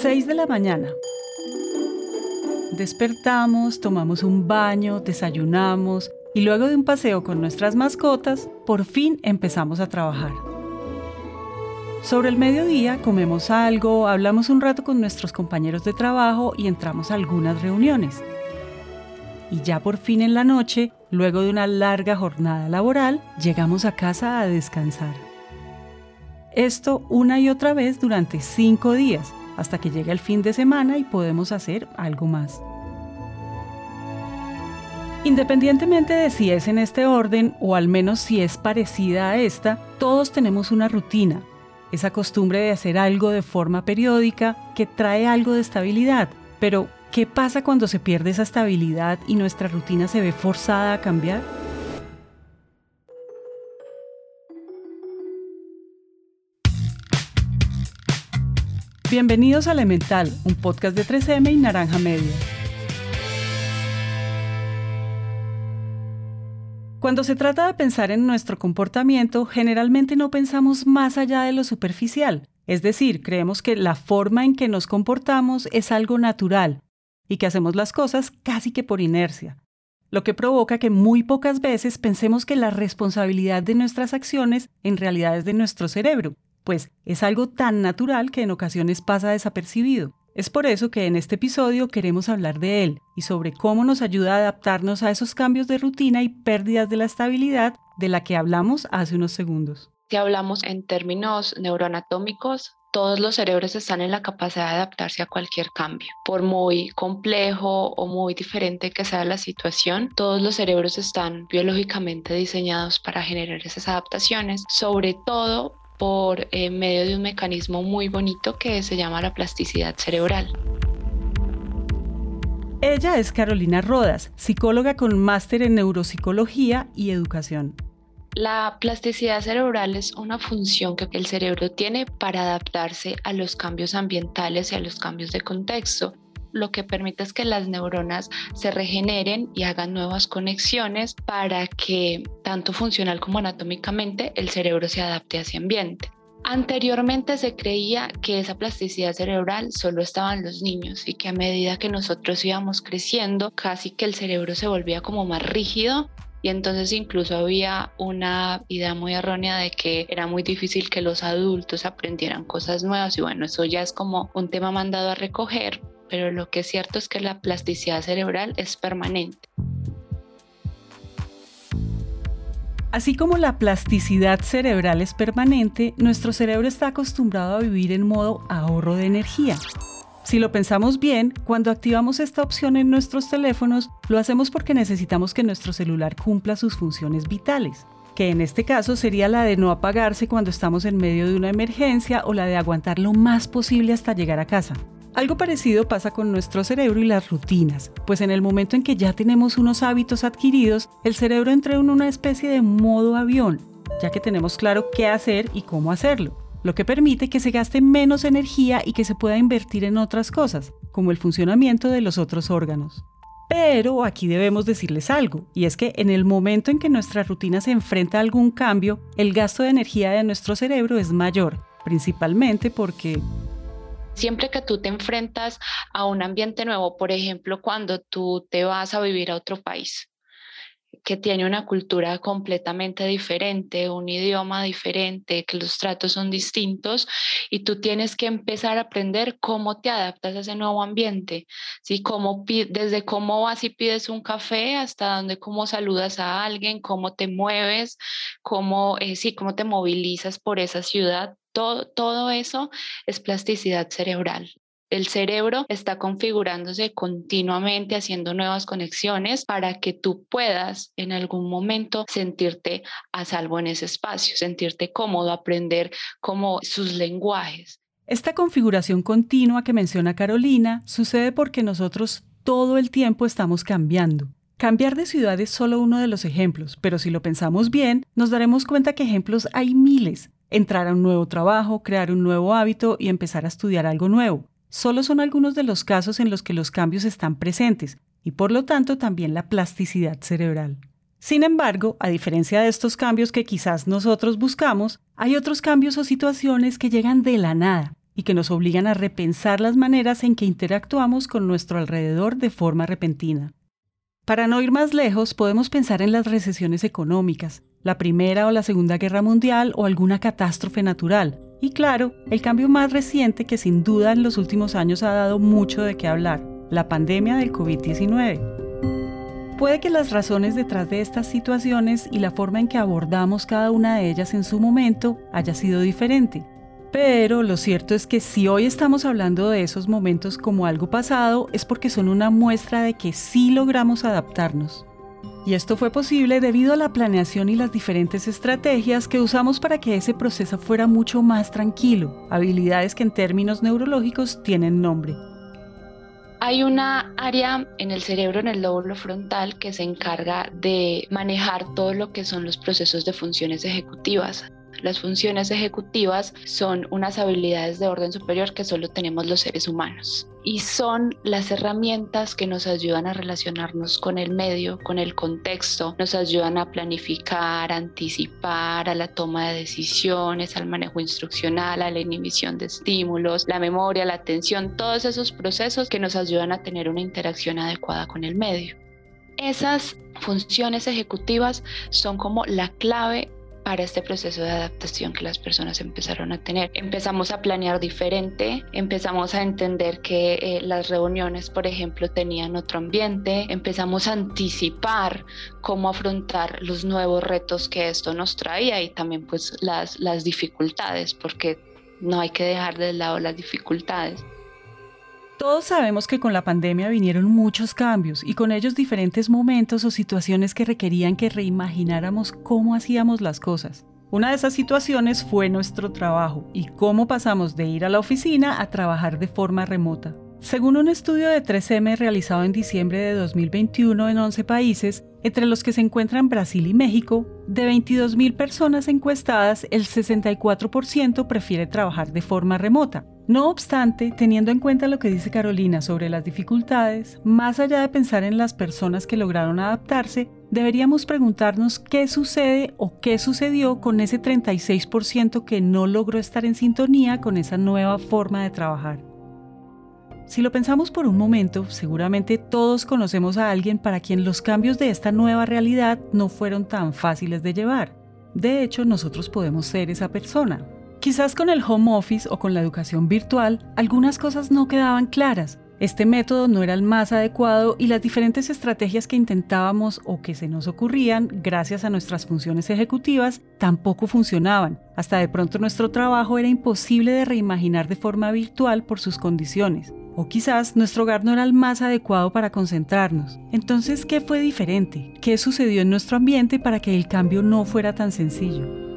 6 de la mañana. Despertamos, tomamos un baño, desayunamos y luego de un paseo con nuestras mascotas, por fin empezamos a trabajar. Sobre el mediodía comemos algo, hablamos un rato con nuestros compañeros de trabajo y entramos a algunas reuniones. Y ya por fin en la noche, luego de una larga jornada laboral, llegamos a casa a descansar. Esto una y otra vez durante cinco días, hasta que llegue el fin de semana y podemos hacer algo más. Independientemente de si es en este orden o al menos si es parecida a esta, todos tenemos una rutina, esa costumbre de hacer algo de forma periódica que trae algo de estabilidad. Pero, ¿qué pasa cuando se pierde esa estabilidad y nuestra rutina se ve forzada a cambiar? Bienvenidos a Elemental, un podcast de 3M y Naranja Media. Cuando se trata de pensar en nuestro comportamiento, generalmente no pensamos más allá de lo superficial, es decir, creemos que la forma en que nos comportamos es algo natural y que hacemos las cosas casi que por inercia, lo que provoca que muy pocas veces pensemos que la responsabilidad de nuestras acciones en realidad es de nuestro cerebro pues es algo tan natural que en ocasiones pasa desapercibido. Es por eso que en este episodio queremos hablar de él y sobre cómo nos ayuda a adaptarnos a esos cambios de rutina y pérdidas de la estabilidad de la que hablamos hace unos segundos. Si hablamos en términos neuroanatómicos, todos los cerebros están en la capacidad de adaptarse a cualquier cambio. Por muy complejo o muy diferente que sea la situación, todos los cerebros están biológicamente diseñados para generar esas adaptaciones, sobre todo por eh, medio de un mecanismo muy bonito que se llama la plasticidad cerebral. Ella es Carolina Rodas, psicóloga con máster en neuropsicología y educación. La plasticidad cerebral es una función que el cerebro tiene para adaptarse a los cambios ambientales y a los cambios de contexto lo que permite es que las neuronas se regeneren y hagan nuevas conexiones para que tanto funcional como anatómicamente el cerebro se adapte a ese ambiente. Anteriormente se creía que esa plasticidad cerebral solo estaba en los niños y que a medida que nosotros íbamos creciendo, casi que el cerebro se volvía como más rígido y entonces incluso había una idea muy errónea de que era muy difícil que los adultos aprendieran cosas nuevas y bueno, eso ya es como un tema mandado a recoger, pero lo que es cierto es que la plasticidad cerebral es permanente. Así como la plasticidad cerebral es permanente, nuestro cerebro está acostumbrado a vivir en modo ahorro de energía. Si lo pensamos bien, cuando activamos esta opción en nuestros teléfonos, lo hacemos porque necesitamos que nuestro celular cumpla sus funciones vitales, que en este caso sería la de no apagarse cuando estamos en medio de una emergencia o la de aguantar lo más posible hasta llegar a casa. Algo parecido pasa con nuestro cerebro y las rutinas, pues en el momento en que ya tenemos unos hábitos adquiridos, el cerebro entra en una especie de modo avión, ya que tenemos claro qué hacer y cómo hacerlo, lo que permite que se gaste menos energía y que se pueda invertir en otras cosas, como el funcionamiento de los otros órganos. Pero aquí debemos decirles algo, y es que en el momento en que nuestra rutina se enfrenta a algún cambio, el gasto de energía de nuestro cerebro es mayor, principalmente porque Siempre que tú te enfrentas a un ambiente nuevo, por ejemplo, cuando tú te vas a vivir a otro país que tiene una cultura completamente diferente, un idioma diferente, que los tratos son distintos y tú tienes que empezar a aprender cómo te adaptas a ese nuevo ambiente, ¿sí? Cómo, desde cómo vas y pides un café hasta donde cómo saludas a alguien, cómo te mueves, cómo, eh, sí, cómo te movilizas por esa ciudad, todo, eso es plasticidad cerebral. El cerebro está configurándose continuamente, haciendo nuevas conexiones para que tú puedas en algún momento sentirte a salvo en ese espacio, sentirte cómodo, aprender como sus lenguajes. Esta configuración continua que menciona Carolina sucede porque nosotros todo el tiempo estamos cambiando. Cambiar de ciudad es solo uno de los ejemplos, pero si lo pensamos bien, nos daremos cuenta que ejemplos hay miles entrar a un nuevo trabajo, crear un nuevo hábito y empezar a estudiar algo nuevo. Solo son algunos de los casos en los que los cambios están presentes y por lo tanto también la plasticidad cerebral. Sin embargo, a diferencia de estos cambios que quizás nosotros buscamos, hay otros cambios o situaciones que llegan de la nada y que nos obligan a repensar las maneras en que interactuamos con nuestro alrededor de forma repentina. Para no ir más lejos, podemos pensar en las recesiones económicas, la Primera o la Segunda Guerra Mundial o alguna catástrofe natural. Y claro, el cambio más reciente que sin duda en los últimos años ha dado mucho de qué hablar, la pandemia del COVID-19. Puede que las razones detrás de estas situaciones y la forma en que abordamos cada una de ellas en su momento haya sido diferente. Pero lo cierto es que si hoy estamos hablando de esos momentos como algo pasado, es porque son una muestra de que sí logramos adaptarnos. Y esto fue posible debido a la planeación y las diferentes estrategias que usamos para que ese proceso fuera mucho más tranquilo, habilidades que en términos neurológicos tienen nombre. Hay una área en el cerebro, en el lóbulo frontal, que se encarga de manejar todo lo que son los procesos de funciones ejecutivas. Las funciones ejecutivas son unas habilidades de orden superior que solo tenemos los seres humanos y son las herramientas que nos ayudan a relacionarnos con el medio, con el contexto, nos ayudan a planificar, anticipar, a la toma de decisiones, al manejo instruccional, a la inhibición de estímulos, la memoria, la atención, todos esos procesos que nos ayudan a tener una interacción adecuada con el medio. Esas funciones ejecutivas son como la clave para este proceso de adaptación que las personas empezaron a tener. Empezamos a planear diferente, empezamos a entender que eh, las reuniones, por ejemplo, tenían otro ambiente, empezamos a anticipar cómo afrontar los nuevos retos que esto nos traía y también pues las, las dificultades, porque no hay que dejar de lado las dificultades. Todos sabemos que con la pandemia vinieron muchos cambios y con ellos diferentes momentos o situaciones que requerían que reimagináramos cómo hacíamos las cosas. Una de esas situaciones fue nuestro trabajo y cómo pasamos de ir a la oficina a trabajar de forma remota. Según un estudio de 3M realizado en diciembre de 2021 en 11 países, entre los que se encuentran Brasil y México, de 22.000 personas encuestadas, el 64% prefiere trabajar de forma remota, no obstante, teniendo en cuenta lo que dice Carolina sobre las dificultades, más allá de pensar en las personas que lograron adaptarse, deberíamos preguntarnos qué sucede o qué sucedió con ese 36% que no logró estar en sintonía con esa nueva forma de trabajar. Si lo pensamos por un momento, seguramente todos conocemos a alguien para quien los cambios de esta nueva realidad no fueron tan fáciles de llevar. De hecho, nosotros podemos ser esa persona. Quizás con el home office o con la educación virtual, algunas cosas no quedaban claras. Este método no era el más adecuado y las diferentes estrategias que intentábamos o que se nos ocurrían gracias a nuestras funciones ejecutivas tampoco funcionaban. Hasta de pronto nuestro trabajo era imposible de reimaginar de forma virtual por sus condiciones. O quizás nuestro hogar no era el más adecuado para concentrarnos. Entonces, ¿qué fue diferente? ¿Qué sucedió en nuestro ambiente para que el cambio no fuera tan sencillo?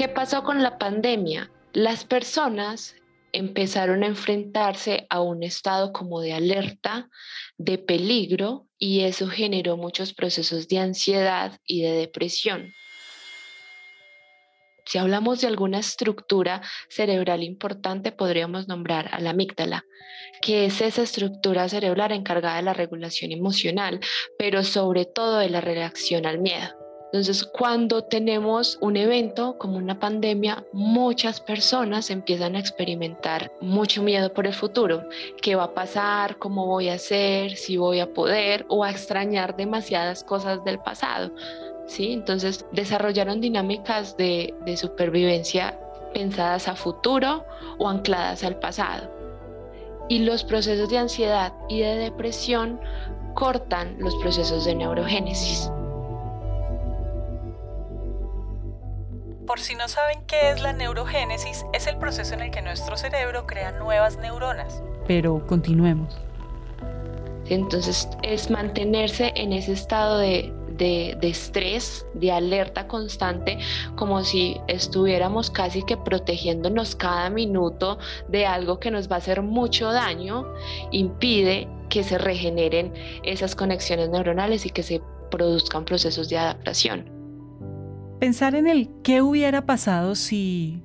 ¿Qué pasó con la pandemia? Las personas empezaron a enfrentarse a un estado como de alerta, de peligro, y eso generó muchos procesos de ansiedad y de depresión. Si hablamos de alguna estructura cerebral importante, podríamos nombrar a la amígdala, que es esa estructura cerebral encargada de la regulación emocional, pero sobre todo de la reacción al miedo. Entonces, cuando tenemos un evento como una pandemia, muchas personas empiezan a experimentar mucho miedo por el futuro. ¿Qué va a pasar? ¿Cómo voy a hacer? ¿Si voy a poder? O a extrañar demasiadas cosas del pasado. ¿sí? Entonces, desarrollaron dinámicas de, de supervivencia pensadas a futuro o ancladas al pasado. Y los procesos de ansiedad y de depresión cortan los procesos de neurogénesis. Por si no saben qué es la neurogénesis, es el proceso en el que nuestro cerebro crea nuevas neuronas. Pero continuemos. Entonces es mantenerse en ese estado de, de, de, estrés, de alerta constante, como si estuviéramos casi que protegiéndonos cada minuto de algo que nos va a hacer mucho daño, impide que se regeneren esas conexiones neuronales y que se produzcan procesos de adaptación. Pensar en el qué hubiera pasado si...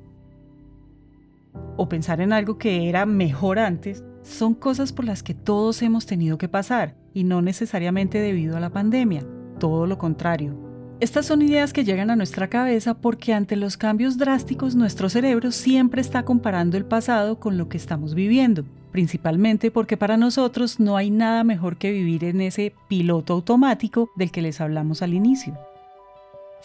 o pensar en algo que era mejor antes, son cosas por las que todos hemos tenido que pasar y no necesariamente debido a la pandemia, todo lo contrario. Estas son ideas que llegan a nuestra cabeza porque ante los cambios drásticos nuestro cerebro siempre está comparando el pasado con lo que estamos viviendo, principalmente porque para nosotros no hay nada mejor que vivir en ese piloto automático del que les hablamos al inicio.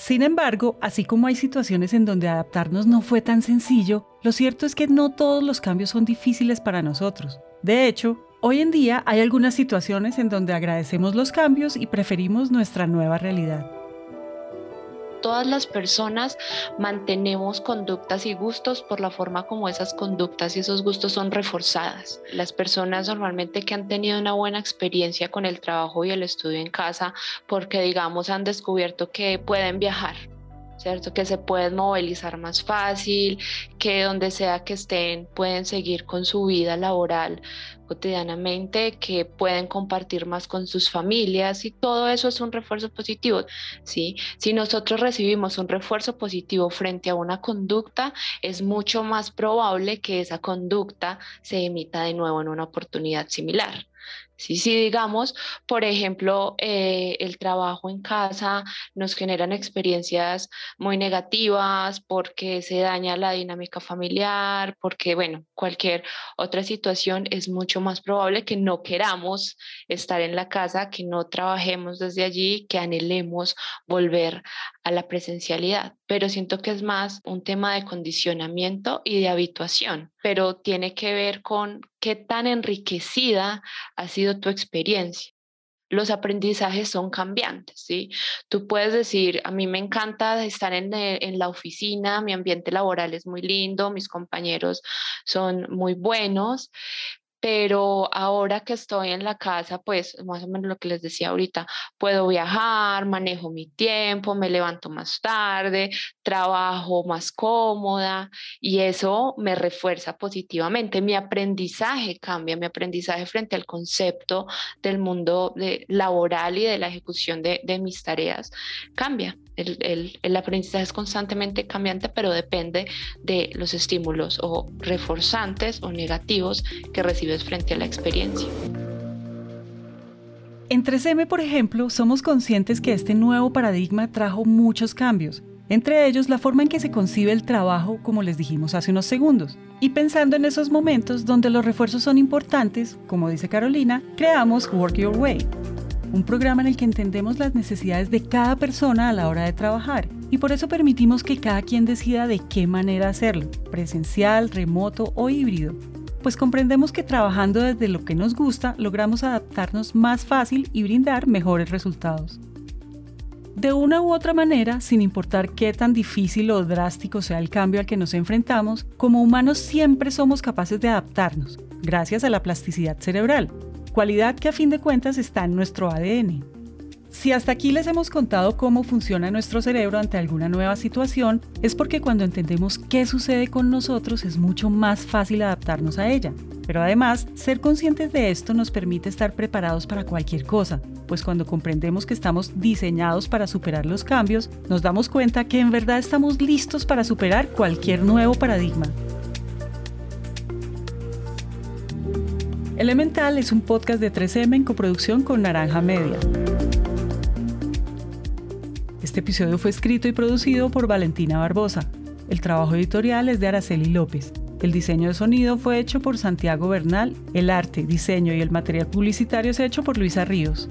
Sin embargo, así como hay situaciones en donde adaptarnos no fue tan sencillo, lo cierto es que no todos los cambios son difíciles para nosotros. De hecho, hoy en día hay algunas situaciones en donde agradecemos los cambios y preferimos nuestra nueva realidad todas las personas mantenemos conductas y gustos por la forma como esas conductas y esos gustos son reforzadas. Las personas normalmente que han tenido una buena experiencia con el trabajo y el estudio en casa porque digamos han descubierto que pueden viajar ¿cierto? Que se pueden movilizar más fácil, que donde sea que estén pueden seguir con su vida laboral cotidianamente, que pueden compartir más con sus familias y todo eso es un refuerzo positivo, ¿sí? Si nosotros recibimos un refuerzo positivo frente a una conducta, es mucho más probable que esa conducta se emita de nuevo en una oportunidad similar. Si digamos, por ejemplo, eh, el trabajo en casa nos generan experiencias muy negativas porque se daña la dinámica familiar, porque, bueno, cualquier otra situación es mucho más probable que no queramos estar en la casa, que no trabajemos desde allí, que anhelemos volver a la presencialidad. Pero siento que es más un tema de condicionamiento y de habituación, pero tiene que ver con qué tan enriquecida ha sido tu experiencia los aprendizajes son cambiantes, ¿sí? Tú puedes decir, a mí me encanta estar en, eh, en, la oficina, mi ambiente laboral es muy lindo, mis compañeros son muy buenos, pero ahora que estoy en la casa, pues más o menos lo que les decía ahorita, puedo viajar, manejo mi tiempo, me levanto más tarde, trabajo más cómoda y eso me refuerza positivamente. Mi aprendizaje cambia, mi aprendizaje frente al concepto del mundo de, laboral y de la ejecución de, de mis tareas cambia. El, el, el, aprendizaje es constantemente cambiante, pero depende de los estímulos o reforzantes o negativos que frente a la experiencia. En 3M, por ejemplo, somos conscientes que este nuevo paradigma trajo muchos cambios, entre ellos la forma en que se concibe el trabajo, como les dijimos hace unos segundos. Y pensando en esos momentos donde los refuerzos son importantes, como dice Carolina, creamos Work Your Way, un programa en el que entendemos las necesidades de cada persona a la hora de trabajar y por eso permitimos que cada quien decida de qué manera hacerlo, presencial, remoto o híbrido, pues comprendemos que trabajando desde lo que nos gusta logramos adaptarnos más fácil y brindar mejores resultados. De una u otra manera, sin importar qué tan difícil o drástico sea el cambio al que nos enfrentamos, como humanos siempre somos capaces de adaptarnos, gracias a la plasticidad cerebral, cualidad que a fin de cuentas está en nuestro ADN. Si hasta aquí les hemos contado cómo funciona nuestro cerebro ante alguna nueva situación, es porque cuando entendemos qué sucede con nosotros es mucho más fácil adaptarnos a ella. Pero además, ser conscientes de esto nos permite estar preparados para cualquier cosa, pues cuando comprendemos que estamos diseñados para superar los cambios, nos damos cuenta que en verdad estamos listos para superar cualquier nuevo paradigma. Elemental es un podcast de 3M en coproducción con Naranja Media. Este episodio fue escrito y producido por Valentina Barbosa. El trabajo editorial es de Araceli López. El diseño de sonido fue hecho por Santiago Bernal. El arte, diseño y el material publicitario es hecho por Luisa Ríos.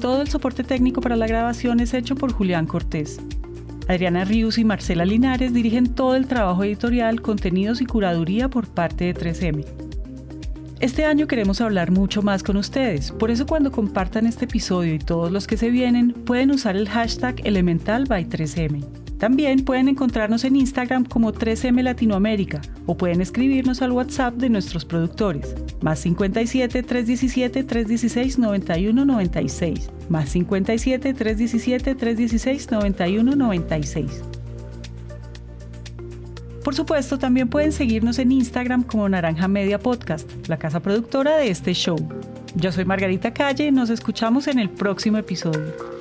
Todo el soporte técnico para la grabación es hecho por Julián Cortés. Adriana Ríos y Marcela Linares dirigen todo el trabajo editorial, contenidos y curaduría por parte de 3M. Este año queremos hablar mucho más con ustedes, por eso cuando compartan este episodio y todos los que se vienen, pueden usar el hashtag Elemental by 3M. También pueden encontrarnos en Instagram como 3M Latinoamérica o pueden escribirnos al WhatsApp de nuestros productores, más 57 317 316 91 96, más 57 317 316 91 96. Por supuesto, también pueden seguirnos en Instagram como Naranja Media Podcast, la casa productora de este show. Yo soy Margarita Calle, nos escuchamos en el próximo episodio.